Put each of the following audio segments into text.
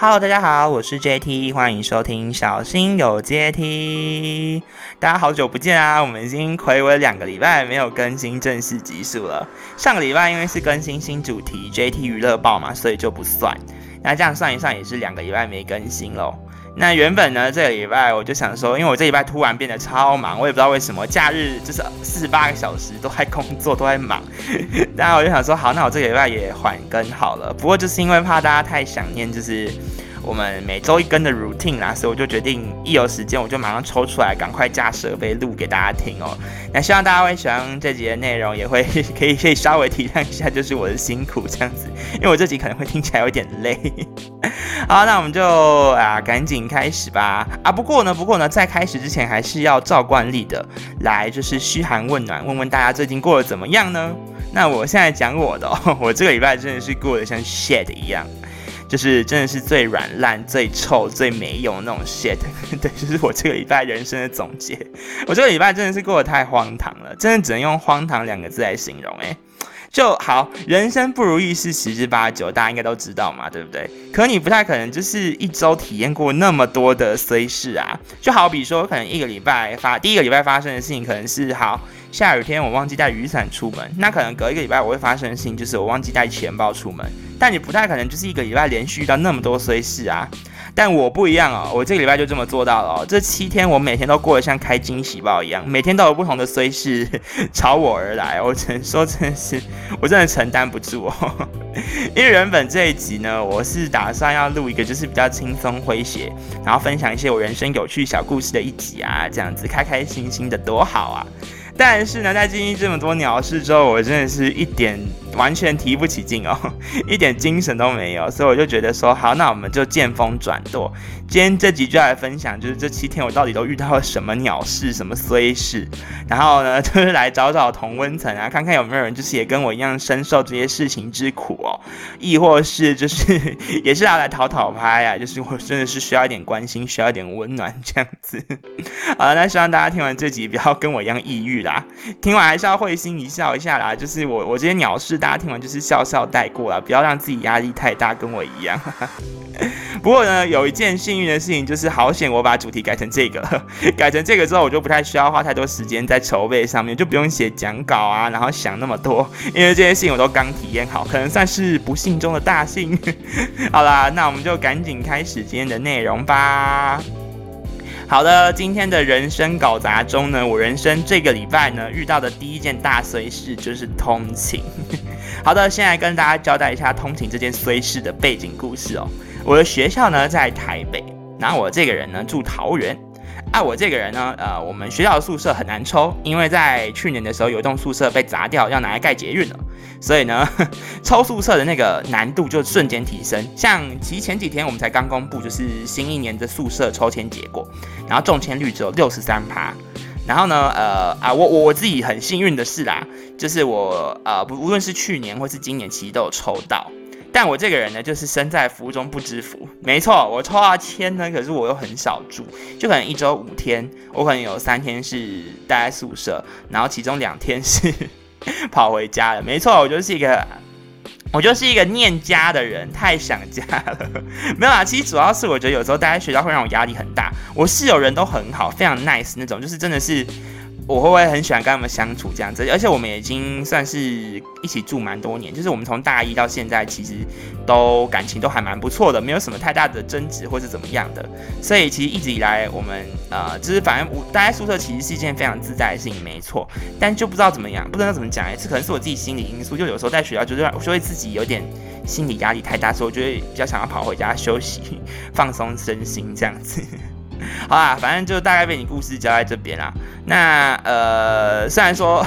Hello，大家好，我是 JT，欢迎收听小心有阶梯。大家好久不见啊，我们已经暌违两个礼拜没有更新正式集数了。上个礼拜因为是更新新主题 JT 娱乐报嘛，所以就不算。那这样算一算也是两个礼拜没更新喽。那原本呢，这个礼拜我就想说，因为我这礼拜突然变得超忙，我也不知道为什么，假日就是四十八个小时都在工作，都在忙。然我就想说，好，那我这个礼拜也缓更好了。不过就是因为怕大家太想念，就是。我们每周一更的 routine 啦，所以我就决定一有时间我就马上抽出来，赶快架设备录给大家听哦。那希望大家会喜欢这集的内容，也会 可以可以稍微体谅一下，就是我的辛苦这样子，因为我这集可能会听起来有点累。好，那我们就啊赶紧开始吧。啊，不过呢，不过呢，在开始之前还是要照惯例的来，就是嘘寒问暖，问问大家最近过得怎么样呢？那我现在讲我的，哦 我这个礼拜真的是过得像 shit 一样。就是真的是最软烂、最臭、最没用的那种 shit，对，就是我这个礼拜人生的总结。我这个礼拜真的是过得太荒唐了，真的只能用荒唐两个字来形容。哎，就好，人生不如意事十之八九，大家应该都知道嘛，对不对？可你不太可能就是一周体验过那么多的虽事啊。就好比说，可能一个礼拜发第一个礼拜发生的事情，可能是好下雨天我忘记带雨伞出门，那可能隔一个礼拜我会发生的事情就是我忘记带钱包出门。但你不太可能就是一个礼拜连续遇到那么多衰事啊！但我不一样哦，我这个礼拜就这么做到了哦。这七天我每天都过得像开惊喜包一样，每天都有不同的衰事 朝我而来。我只能说，真是我真的承担不住哦。因为原本这一集呢，我是打算要录一个就是比较轻松诙谐，然后分享一些我人生有趣小故事的一集啊，这样子开开心心的多好啊！但是呢，在经历这么多鸟事之后，我真的是一点。完全提不起劲哦，一点精神都没有，所以我就觉得说好，那我们就见风转舵。今天这集就来分享，就是这七天我到底都遇到了什么鸟事、什么衰事，然后呢，就是来找找同温层啊，看看有没有人就是也跟我一样深受这些事情之苦哦，亦或是就是也是要来讨讨拍啊，就是我真的是需要一点关心，需要一点温暖这样子。好了，那希望大家听完这集不要跟我一样抑郁啦，听完还是要会心一笑一下啦。就是我我这些鸟事大。家听完就是笑笑带过了，不要让自己压力太大，跟我一样。不过呢，有一件幸运的事情就是，好险我把主题改成这个，改成这个之后，我就不太需要花太多时间在筹备上面，就不用写讲稿啊，然后想那么多，因为这些事情我都刚体验好，可能算是不幸中的大幸。好啦，那我们就赶紧开始今天的内容吧。好的，今天的人生搞砸中呢，我人生这个礼拜呢遇到的第一件大衰事就是通勤。好的，现在跟大家交代一下通勤这件衰事的背景故事哦。我的学校呢在台北，然后我这个人呢住桃园。啊，我这个人呢，呃，我们学校的宿舍很难抽，因为在去年的时候有一栋宿舍被砸掉，要拿来盖捷运了，所以呢，抽宿舍的那个难度就瞬间提升。像其实前几天我们才刚公布，就是新一年的宿舍抽签结果，然后中签率只有六十三趴。然后呢，呃啊，我我我自己很幸运的是啦，就是我呃不无论是去年或是今年，其实都有抽到。但我这个人呢，就是身在福中不知福。没错，我抽到签呢，可是我又很少住，就可能一周五天，我可能有三天是待在宿舍，然后其中两天是跑回家了。没错，我就是一个。我就是一个念家的人，太想家了。没有啊，其实主要是我觉得有时候待在学校会让我压力很大。我室友人都很好，非常 nice 那种，就是真的是。我会不会很喜欢跟他们相处这样子？而且我们已经算是一起住蛮多年，就是我们从大一到现在，其实都感情都还蛮不错的，没有什么太大的争执或是怎么样的。所以其实一直以来，我们呃，就是反正我待在宿舍其实是一件非常自在的事情，没错。但就不知道怎么样，不知道怎么讲，这可能是我自己心理因素。就有时候在学校，就是就会自己有点心理压力太大，所以我就会比较想要跑回家休息、放松身心这样子。好啦，反正就大概被你故事交在这边啦。那呃，虽然说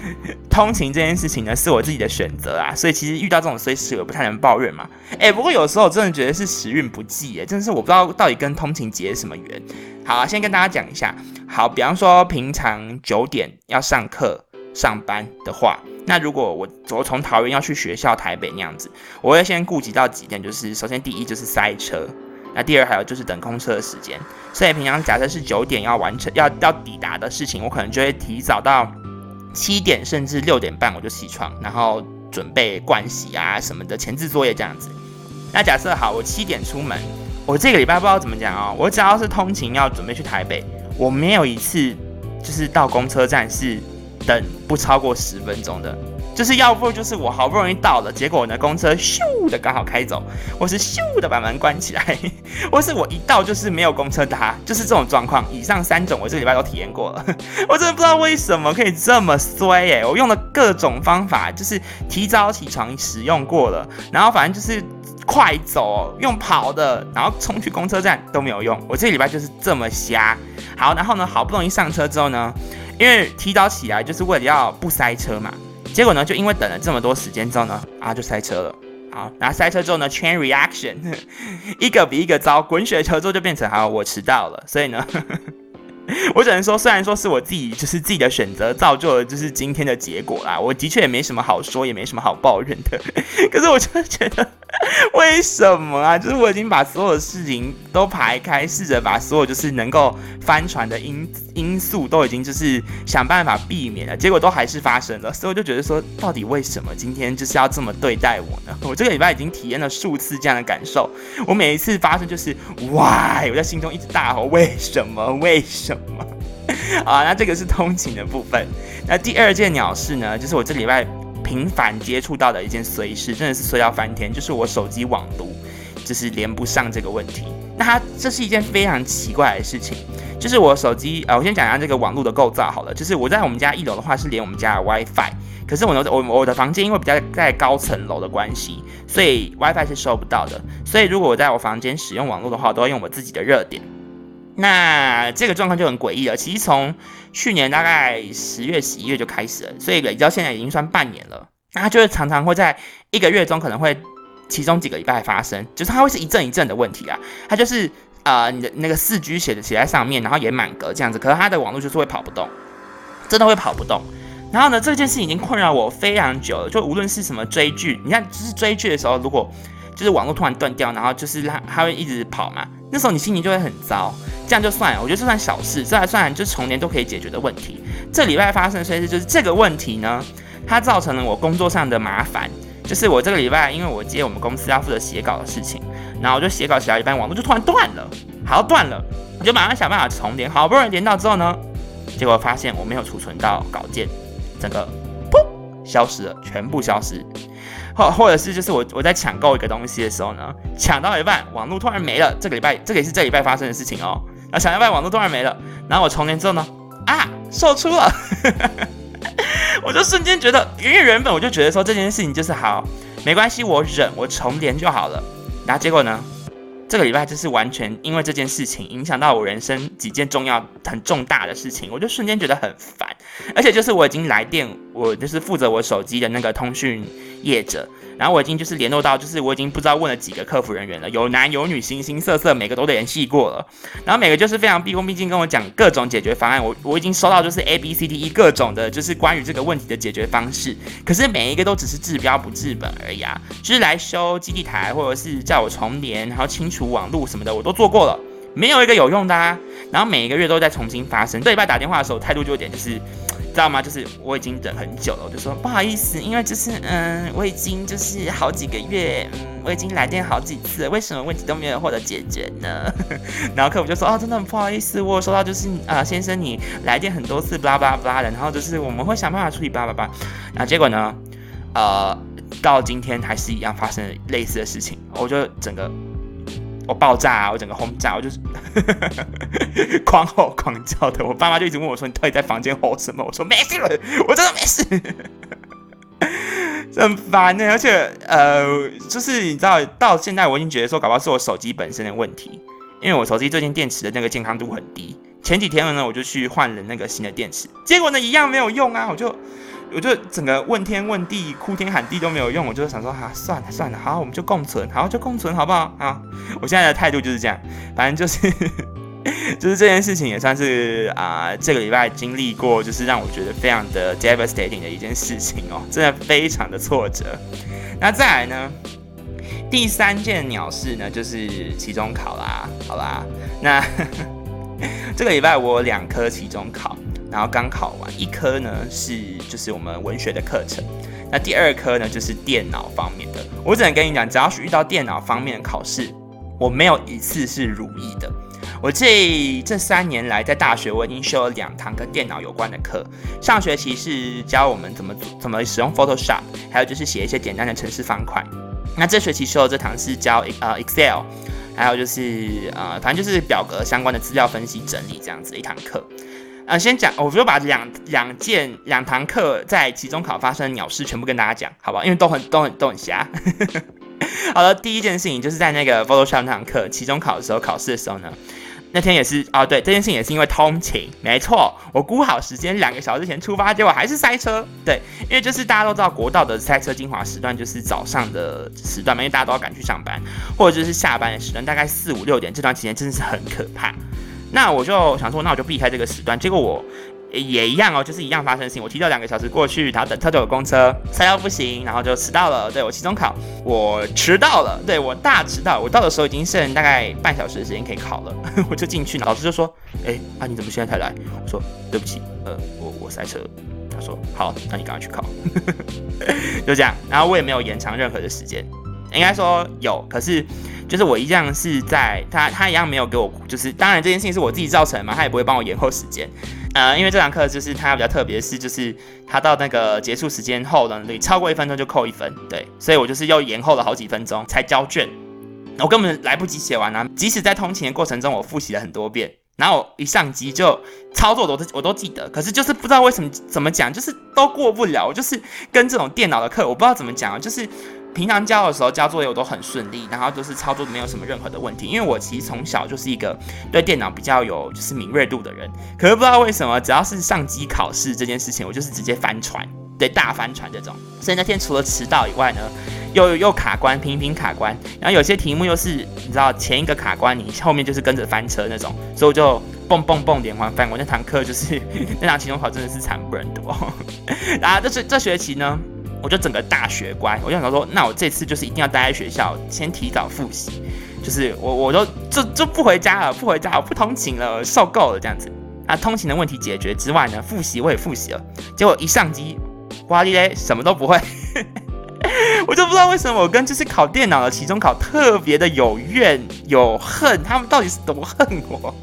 通勤这件事情呢是我自己的选择啊，所以其实遇到这种衰事我不太能抱怨嘛。哎，不过有时候我真的觉得是时运不济哎，真的是我不知道到底跟通勤结什么缘。好，先跟大家讲一下。好，比方说平常九点要上课上班的话，那如果我我从桃园要去学校台北那样子，我会先顾及到几点，就是首先第一就是塞车。那第二还有就是等空车的时间，所以平常假设是九点要完成要要抵达的事情，我可能就会提早到七点甚至六点半我就起床，然后准备盥洗啊什么的前置作业这样子。那假设好，我七点出门，我这个礼拜不知道怎么讲哦，我只要是通勤要准备去台北，我没有一次就是到公车站是等不超过十分钟的。就是要不就是我好不容易到了，结果呢公车咻的刚好开走，或是咻的把门关起来，或是我一到就是没有公车搭，就是这种状况。以上三种我这礼拜都体验过了，我真的不知道为什么可以这么衰耶！我用了各种方法，就是提早起床使用过了，然后反正就是快走用跑的，然后冲去公车站都没有用。我这礼拜就是这么瞎。好，然后呢好不容易上车之后呢，因为提早起来就是为了要不塞车嘛。结果呢，就因为等了这么多时间之后呢，啊，就塞车了。好，然后塞车之后呢，chain reaction，一个比一个糟，滚雪球之后就变成好，我迟到了。所以呢，我只能说，虽然说是我自己就是自己的选择造就了就是今天的结果啦，我的确也没什么好说，也没什么好抱怨的。可是我真的觉得。为什么啊？就是我已经把所有的事情都排开，试着把所有就是能够翻船的因因素都已经就是想办法避免了，结果都还是发生了。所以我就觉得说，到底为什么今天就是要这么对待我呢？我这个礼拜已经体验了数次这样的感受，我每一次发生就是 why，我在心中一直大吼为什么？为什么？啊，那这个是通勤的部分。那第二件鸟事呢，就是我这礼拜。频繁接触到的一件随事，真的是衰到翻天，就是我手机网读就是连不上这个问题。那它这是一件非常奇怪的事情，就是我手机呃，我先讲一下这个网络的构造好了。就是我在我们家一楼的话是连我们家的 WiFi，可是我我我的房间因为比较在高层楼的关系，所以 WiFi 是收不到的。所以如果我在我房间使用网络的话，都要用我自己的热点。那这个状况就很诡异了。其实从去年大概十月、十一月就开始了，所以累积到现在已经算半年了。那它就是常常会在一个月中可能会其中几个礼拜发生，就是它会是一阵一阵的问题啊。它就是呃你的那个四 G 写的写在上面，然后也满格这样子，可是它的网络就是会跑不动，真的会跑不动。然后呢，这件事已经困扰我非常久了。就无论是什么追剧，你看就是追剧的时候，如果就是网络突然断掉，然后就是它它会一直跑嘛，那时候你心情就会很糟。这样就算了，我觉得这算小事，这还算就是重连都可以解决的问题。这礼拜发生的事就是这个问题呢，它造成了我工作上的麻烦。就是我这个礼拜，因为我接我们公司要负责写稿的事情，然后我就写稿写到一半，网络就突然断了，好断了，我就马上想办法重连，好不容易连到之后呢，结果发现我没有储存到稿件，整个噗消失了，全部消失。或或者是就是我我在抢购一个东西的时候呢，抢到一半，网络突然没了。这个礼拜这个也是这礼拜发生的事情哦。啊，想要把网络突然没了，然后我重连之后呢，啊，售出了，我就瞬间觉得，因为原本我就觉得说这件事情就是好，没关系，我忍，我重连就好了。然后结果呢，这个礼拜就是完全因为这件事情影响到我人生几件重要、很重大的事情，我就瞬间觉得很烦。而且就是我已经来电，我就是负责我手机的那个通讯业者。然后我已经就是联络到，就是我已经不知道问了几个客服人员了，有男有女，形形色色，每个都联系过了。然后每个就是非常毕恭毕敬跟我讲各种解决方案。我我已经收到就是 A B C D E 各种的，就是关于这个问题的解决方式。可是每一个都只是治标不治本而已啊，就是来修基地台或者是叫我重连，然后清除网路什么的，我都做过了，没有一个有用的啊。然后每一个月都在重新发生。这礼拜打电话的时候态度就有点就是。知道吗？就是我已经等很久了，我就说不好意思，因为就是嗯，我已经就是好几个月，嗯，我已经来电好几次，为什么问题都没有获得解决呢？然后客服就说哦，真的很不好意思，我收到就是啊，先生你来电很多次，巴拉巴拉巴拉的，然后就是我们会想办法处理，巴拉巴拉。然后结果呢，呃，到今天还是一样发生类似的事情，我就整个。我爆炸啊！我整个轰炸，我就是 狂吼狂叫的。我爸妈就一直问我说：“你到底在房间吼什么？”我说：“没事了，我真的没事。”很烦呢，而且呃，就是你知道，到现在我已经觉得说，搞不好是我手机本身的问题，因为我手机最近电池的那个健康度很低。前几天呢，我就去换了那个新的电池，结果呢一样没有用啊！我就。我就整个问天问地、哭天喊地都没有用，我就想说哈，算了算了，好，我们就共存，好就共存，好不好？啊，我现在的态度就是这样，反正就是 就是这件事情也算是啊，这个礼拜经历过，就是让我觉得非常的 devastating 的一件事情哦，真的非常的挫折。那再来呢，第三件鸟事呢，就是期中考啦，好啦，那 这个礼拜我两科期中考。然后刚考完一科呢，是就是我们文学的课程。那第二科呢，就是电脑方面的。我只能跟你讲，只要是遇到电脑方面的考试，我没有一次是如意的。我这这三年来在大学，我已经修了两堂跟电脑有关的课。上学期是教我们怎么怎么使用 Photoshop，还有就是写一些简单的程式方块。那这学期修的这堂是教呃 Excel，还有就是呃反正就是表格相关的资料分析整理这样子的一堂课。呃，先讲，我就把两两件两堂课在期中考发生的鸟事全部跟大家讲，好不好？因为都很都很都很瞎。好了，第一件事情就是在那个 Photoshop 那堂课，期中考的时候考试的时候呢，那天也是啊，对，这件事情也是因为通勤，没错，我估好时间两个小时前出发，结果还是塞车。对，因为就是大家都知道国道的塞车精华时段就是早上的时段嘛，因为大家都要赶去上班，或者就是下班的时段，大概四五六点这段期间真的是很可怕。那我就想说，那我就避开这个时段。结果我也一样哦，就是一样发生事情。我提早两个小时过去，然后等特久的公车，塞到不行，然后就迟到了。对我期中考，我迟到了，对我大迟到。我到的时候已经剩大概半小时的时间可以考了，我就进去，老师就说：“哎，啊你怎么现在才来？”我说：“对不起，呃，我我塞车。”他说：“好，那你赶快去考。”就这样，然后我也没有延长任何的时间，应该说有，可是。就是我一样是在他，他一样没有给我，就是当然这件事情是我自己造成的嘛，他也不会帮我延后时间。呃，因为这堂课就是他比较特别，是就是他到那个结束时间后呢，你超过一分钟就扣一分，对，所以我就是又延后了好几分钟才交卷，我根本来不及写完啊。即使在通勤的过程中，我复习了很多遍，然后一上机就操作我都我都记得，可是就是不知道为什么怎么讲，就是都过不了，就是跟这种电脑的课，我不知道怎么讲啊，就是。平常教的时候交作业我都很顺利，然后就是操作没有什么任何的问题，因为我其实从小就是一个对电脑比较有就是敏锐度的人。可是不知道为什么，只要是上机考试这件事情，我就是直接翻船，对大翻船这种。所以那天除了迟到以外呢，又又卡关，频频卡关。然后有些题目又是你知道前一个卡关，你后面就是跟着翻车那种，所以我就蹦蹦蹦连环翻。我那堂课就是 那堂期中考真的是惨不忍睹。然 后这这这学期呢？我就整个大学乖，我就想说，那我这次就是一定要待在学校，先提早复习，就是我我都就就不回家了，不回家，我不通勤了，受够了这样子。啊，通勤的问题解决之外呢，复习我也复习了，结果一上机，哇哩嘞，什么都不会，我就不知道为什么我跟就是考电脑的期中考特别的有怨有恨，他们到底是多恨我？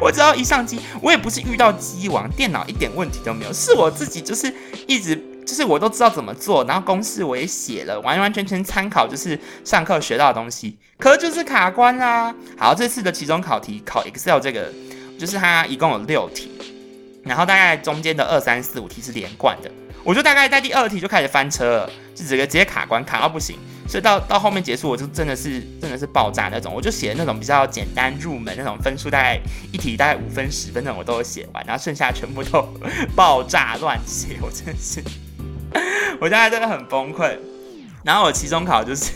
我只要一上机，我也不是遇到机王，电脑一点问题都没有，是我自己就是一直。就是我都知道怎么做，然后公式我也写了，完完全全参考就是上课学到的东西，可就是卡关啦。好，这次的期中考题考 Excel 这个，就是它一共有六题，然后大概中间的二三四五题是连贯的，我就大概在第二题就开始翻车了，就直接直接卡关卡到不行，所以到到后面结束我就真的是真的是爆炸那种，我就写那种比较简单入门那种分数大概一题大概五分十分那种我都有写完，然后剩下全部都 爆炸乱写，我真的是。我现在真的很崩溃，然后我期中考就是，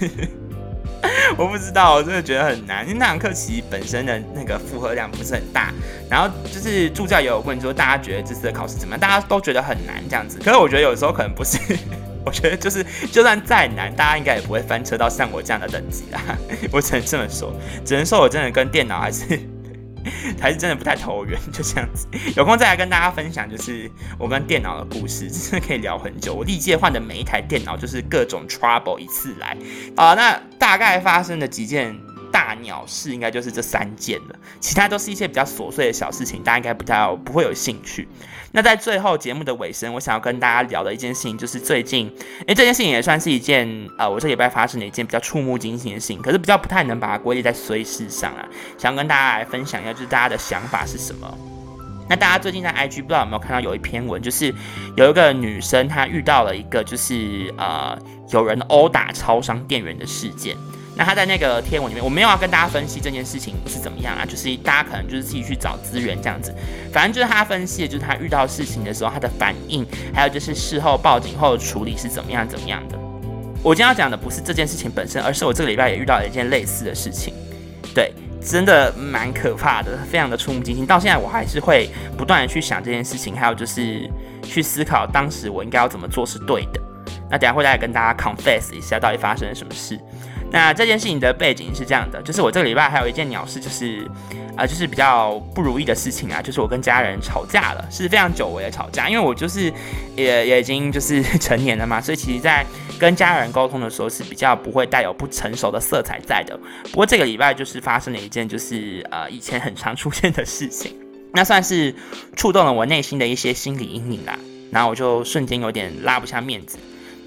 我不知道，我真的觉得很难，因为那堂课其实本身的那个负荷量不是很大，然后就是助教也有问说大家觉得这次的考试怎么样，大家都觉得很难这样子，可是我觉得有时候可能不是，我觉得就是就算再难，大家应该也不会翻车到像我这样的等级啦，我只能这么说，只能说我真的跟电脑还是。还是真的不太投缘，就这样子。有空再来跟大家分享，就是我跟电脑的故事，真的可以聊很久。我历届换的每一台电脑，就是各种 trouble 一次来啊。那大概发生的几件。大鸟事应该就是这三件了，其他都是一些比较琐碎的小事情，大家应该不太不会有兴趣。那在最后节目的尾声，我想要跟大家聊的一件事情，就是最近，哎，这件事情也算是一件呃，我这礼拜发生的一件比较触目惊心的事情，可是比较不太能把它归类在随事上啊。想要跟大家来分享一下，就是大家的想法是什么？那大家最近在 IG 不知道有没有看到有一篇文，就是有一个女生她遇到了一个就是呃有人殴打超商店员的事件。那他在那个贴文里面，我没有要跟大家分析这件事情是怎么样啊，就是大家可能就是自己去找资源这样子。反正就是他分析的就是他遇到事情的时候他的反应，还有就是事后报警后的处理是怎么样怎么样的。我今天要讲的不是这件事情本身，而是我这个礼拜也遇到了一件类似的事情。对，真的蛮可怕的，非常的触目惊心。到现在我还是会不断的去想这件事情，还有就是去思考当时我应该要怎么做是对的。那等下会再跟大家 confess 一下到底发生了什么事。那这件事情的背景是这样的，就是我这个礼拜还有一件鸟事，就是啊，就是比较不如意的事情啊，就是我跟家人吵架了，是非常久违的吵架，因为我就是也也已经就是 成年了嘛，所以其实在跟家人沟通的时候是比较不会带有不成熟的色彩在的。不过这个礼拜就是发生了一件就是呃以前很常出现的事情，那算是触动了我内心的一些心理阴影啦，然后我就瞬间有点拉不下面子。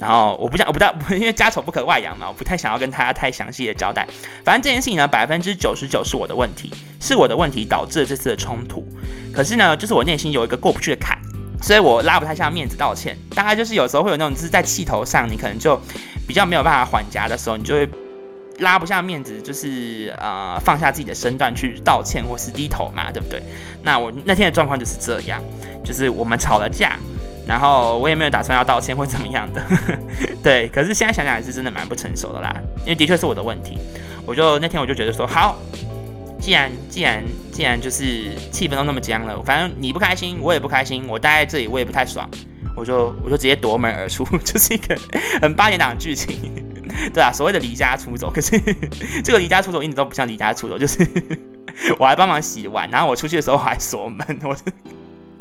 然后我不想，我不大，因为家丑不可外扬嘛，我不太想要跟大家太详细的交代。反正这件事情呢，百分之九十九是我的问题，是我的问题导致了这次的冲突。可是呢，就是我内心有一个过不去的坎，所以我拉不太下面子道歉。大概就是有时候会有那种，就是在气头上，你可能就比较没有办法缓夹的时候，你就会拉不下面子，就是呃放下自己的身段去道歉或是低头嘛，对不对？那我那天的状况就是这样，就是我们吵了架。然后我也没有打算要道歉或怎么样的，对。可是现在想想还是真的蛮不成熟的啦，因为的确是我的问题。我就那天我就觉得说，好，既然既然既然就是气氛都那么僵了，反正你不开心，我也不开心，我待在这里我也不太爽，我就我就直接夺门而出，就是一个很八点档剧情，对啊，所谓的离家出走。可是 这个离家出走一直都不像离家出走，就是 我还帮忙洗碗，然后我出去的时候还锁门，我。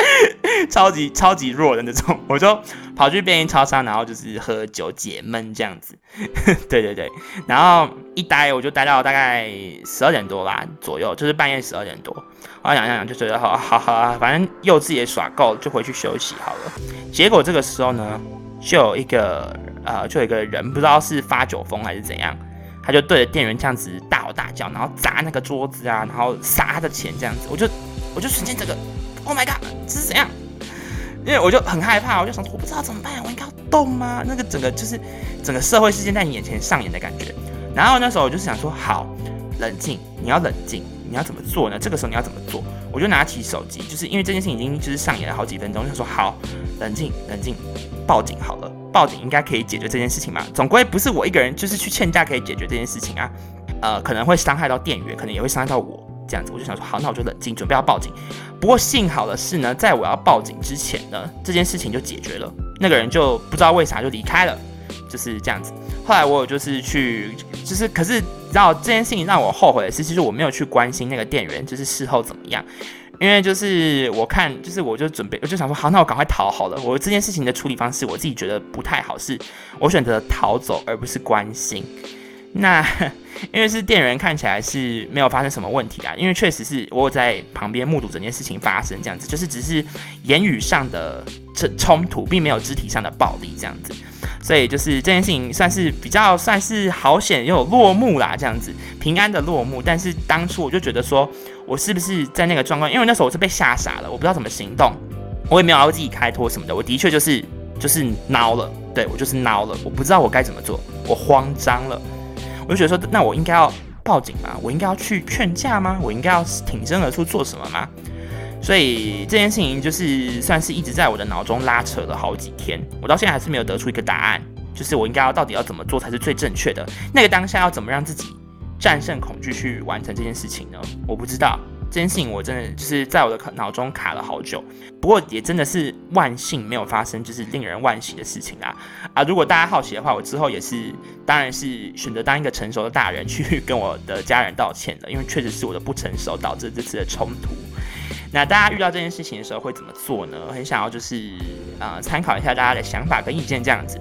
超级超级弱的那种，我就跑去便利超商，然后就是喝酒解闷这样子。对对对，然后一待我就待到大概十二点多吧左右，就是半夜十二点多。我想想想就觉得好好好，反正幼稚也耍够，就回去休息好了。结果这个时候呢，就有一个呃，就有一个人不知道是发酒疯还是怎样，他就对着店员这样子大吼大叫，然后砸那个桌子啊，然后撒他的钱这样子，我就我就瞬间这个。Oh my god，这是怎样？因为我就很害怕，我就想说，我不知道怎么办，我应该要动吗？那个整个就是整个社会事件在你眼前上演的感觉。然后那时候我就想说，好，冷静，你要冷静，你要怎么做呢？这个时候你要怎么做？我就拿起手机，就是因为这件事情已经就是上演了好几分钟，就说好，冷静，冷静，报警好了，报警应该可以解决这件事情嘛？总归不是我一个人就是去欠价可以解决这件事情啊，呃，可能会伤害到店员，可能也会伤害到我。这样子，我就想说，好，那我就冷静，准备要报警。不过幸好的是呢，在我要报警之前呢，这件事情就解决了。那个人就不知道为啥就离开了，就是这样子。后来我有就是去，就是可是，知道这件事情让我后悔的是，其实我没有去关心那个店员，就是事后怎么样。因为就是我看，就是我就准备，我就想说，好，那我赶快逃好了。我这件事情的处理方式，我自己觉得不太好，是我选择逃走而不是关心。那 因为是店员看起来是没有发生什么问题啊，因为确实是我有在旁边目睹整件事情发生，这样子就是只是言语上的冲冲突，并没有肢体上的暴力这样子，所以就是这件事情算是比较算是好险又有落幕啦，这样子平安的落幕。但是当初我就觉得说，我是不是在那个状况，因为那时候我是被吓傻了，我不知道怎么行动，我也没有要自己开脱什么的，我的确就是就是孬了，对我就是孬了，我不知道我该怎么做，我慌张了。我就觉得说，那我应该要报警吗？我应该要去劝架吗？我应该要挺身而出做什么吗？所以这件事情就是算是一直在我的脑中拉扯了好几天，我到现在还是没有得出一个答案，就是我应该要到底要怎么做才是最正确的？那个当下要怎么让自己战胜恐惧去完成这件事情呢？我不知道。这件事情我真的就是在我的脑中卡了好久，不过也真的是万幸没有发生，就是令人万喜的事情啊啊！如果大家好奇的话，我之后也是，当然是选择当一个成熟的大人去跟我的家人道歉的，因为确实是我的不成熟导致这次的冲突。那大家遇到这件事情的时候会怎么做呢？很想要就是呃参考一下大家的想法跟意见这样子。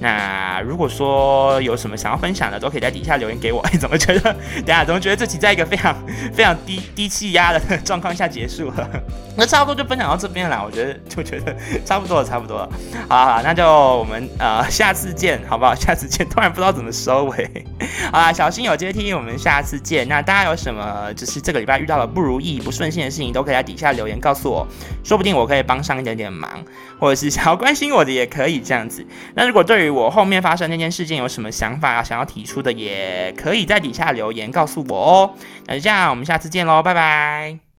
那如果说有什么想要分享的，都可以在底下留言给我。哎 怎么觉得？等下怎么觉得这期在一个非常 非常低低气压的状况下结束了？那差不多就分享到这边了。我觉得就觉得差不多了，差不多了。好好，那就我们呃下次见，好不好？下次见。突然不知道怎么收尾。好啦，小心有阶梯，我们下次见。那大家有什么就是这个礼拜遇到了不如意、不顺心的事情，都可以在底下留言告诉我，说不定我可以帮上一点点忙，或者是想要关心我的也可以这样子。那如果对于我后面发生那件事件有什么想法啊？想要提出的也可以在底下留言告诉我哦。那就这样，我们下次见喽，拜拜。